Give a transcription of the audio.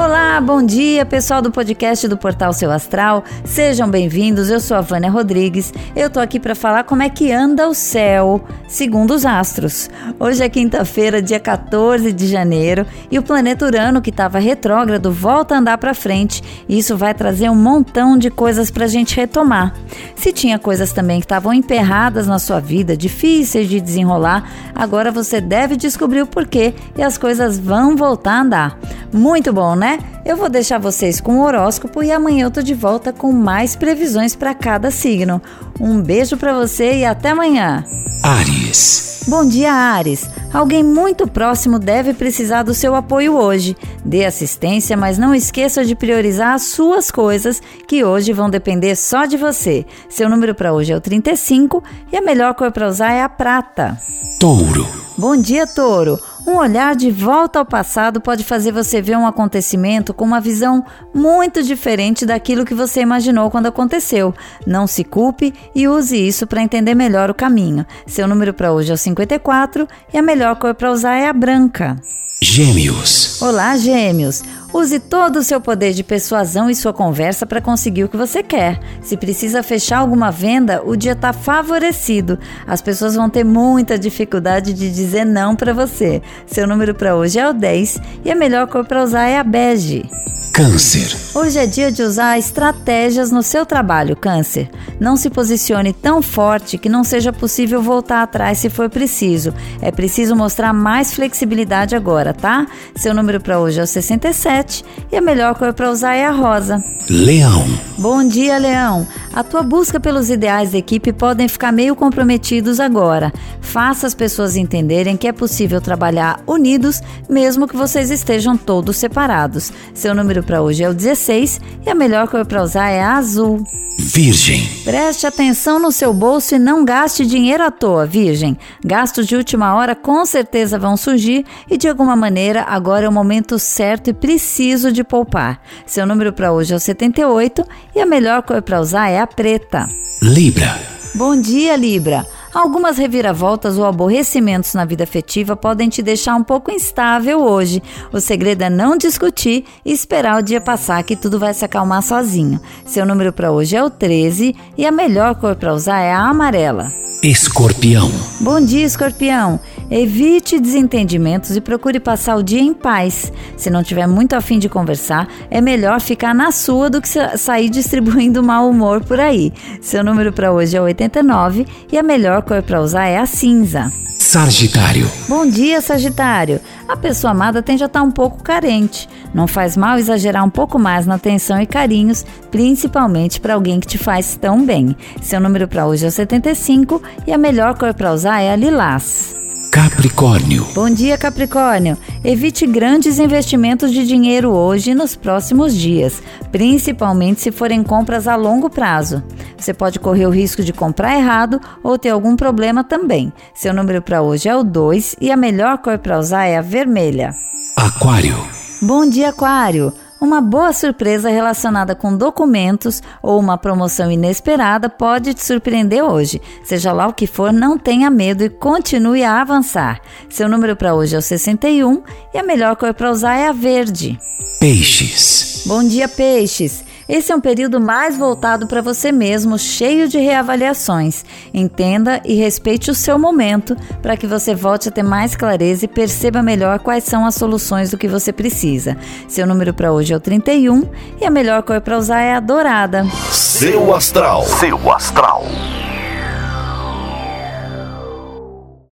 Olá, bom dia, pessoal do podcast do Portal Seu Astral. Sejam bem-vindos. Eu sou a Vânia Rodrigues. Eu tô aqui para falar como é que anda o céu, segundo os astros. Hoje é quinta-feira, dia 14 de janeiro, e o planeta Urano, que estava retrógrado, volta a andar para frente. E isso vai trazer um montão de coisas para a gente retomar. Se tinha coisas também que estavam emperradas na sua vida, difíceis de desenrolar, agora você deve descobrir o porquê e as coisas vão voltar a andar. Muito bom, né? Né? Eu vou deixar vocês com o horóscopo e amanhã eu tô de volta com mais previsões para cada signo. Um beijo para você e até amanhã. Ares. Bom dia, Ares. Alguém muito próximo deve precisar do seu apoio hoje. Dê assistência, mas não esqueça de priorizar as suas coisas, que hoje vão depender só de você. Seu número para hoje é o 35 e a melhor cor para usar é a prata. Touro. Bom dia, Touro. Um olhar de volta ao passado pode fazer você ver um acontecimento com uma visão muito diferente daquilo que você imaginou quando aconteceu. Não se culpe e use isso para entender melhor o caminho. Seu número para hoje é o 54 e a melhor cor para usar é a branca. Gêmeos. Olá, Gêmeos. Use todo o seu poder de persuasão e sua conversa para conseguir o que você quer. Se precisa fechar alguma venda, o dia está favorecido. As pessoas vão ter muita dificuldade de dizer não para você. Seu número para hoje é o 10 e a melhor cor para usar é a bege. Câncer. Hoje é dia de usar estratégias no seu trabalho, Câncer. Não se posicione tão forte que não seja possível voltar atrás se for preciso. É preciso mostrar mais flexibilidade agora, tá? Seu número para hoje é o 67 e a melhor cor para usar é a rosa. Leão. Bom dia, Leão. A tua busca pelos ideais da equipe podem ficar meio comprometidos agora. Faça as pessoas entenderem que é possível trabalhar unidos, mesmo que vocês estejam todos separados. Seu número para hoje é o 16 e a melhor cor para usar é a azul. Virgem. Preste atenção no seu bolso e não gaste dinheiro à toa, Virgem. Gastos de última hora com certeza vão surgir e de alguma maneira agora é o momento certo e preciso de poupar. Seu número para hoje é o 78 e a melhor cor para usar é a preta. Libra. Bom dia, Libra. Algumas reviravoltas ou aborrecimentos na vida afetiva podem te deixar um pouco instável hoje. O segredo é não discutir e esperar o dia passar que tudo vai se acalmar sozinho. Seu número para hoje é o 13 e a melhor cor para usar é a amarela. Escorpião. Bom dia, Escorpião. Evite desentendimentos e procure passar o dia em paz. Se não tiver muito afim de conversar, é melhor ficar na sua do que sair distribuindo mau humor por aí. Seu número para hoje é 89 e a melhor cor para usar é a cinza. Sagitário. Bom dia, Sagitário. A pessoa amada tende a estar um pouco carente. Não faz mal exagerar um pouco mais na atenção e carinhos, principalmente para alguém que te faz tão bem. Seu número para hoje é o 75 e a melhor cor para usar é a lilás. Capricórnio. Bom dia, Capricórnio. Evite grandes investimentos de dinheiro hoje e nos próximos dias, principalmente se forem compras a longo prazo. Você pode correr o risco de comprar errado ou ter algum problema também. Seu número para hoje é o 2 e a melhor cor para usar é a vermelha. Aquário. Bom dia, Aquário. Uma boa surpresa relacionada com documentos ou uma promoção inesperada pode te surpreender hoje. Seja lá o que for, não tenha medo e continue a avançar. Seu número para hoje é o 61 e a melhor cor para usar é a verde. Peixes. Bom dia, peixes. Esse é um período mais voltado para você mesmo, cheio de reavaliações. Entenda e respeite o seu momento para que você volte a ter mais clareza e perceba melhor quais são as soluções do que você precisa. Seu número para hoje é o 31 e a melhor cor para usar é a dourada. Seu astral. Seu astral.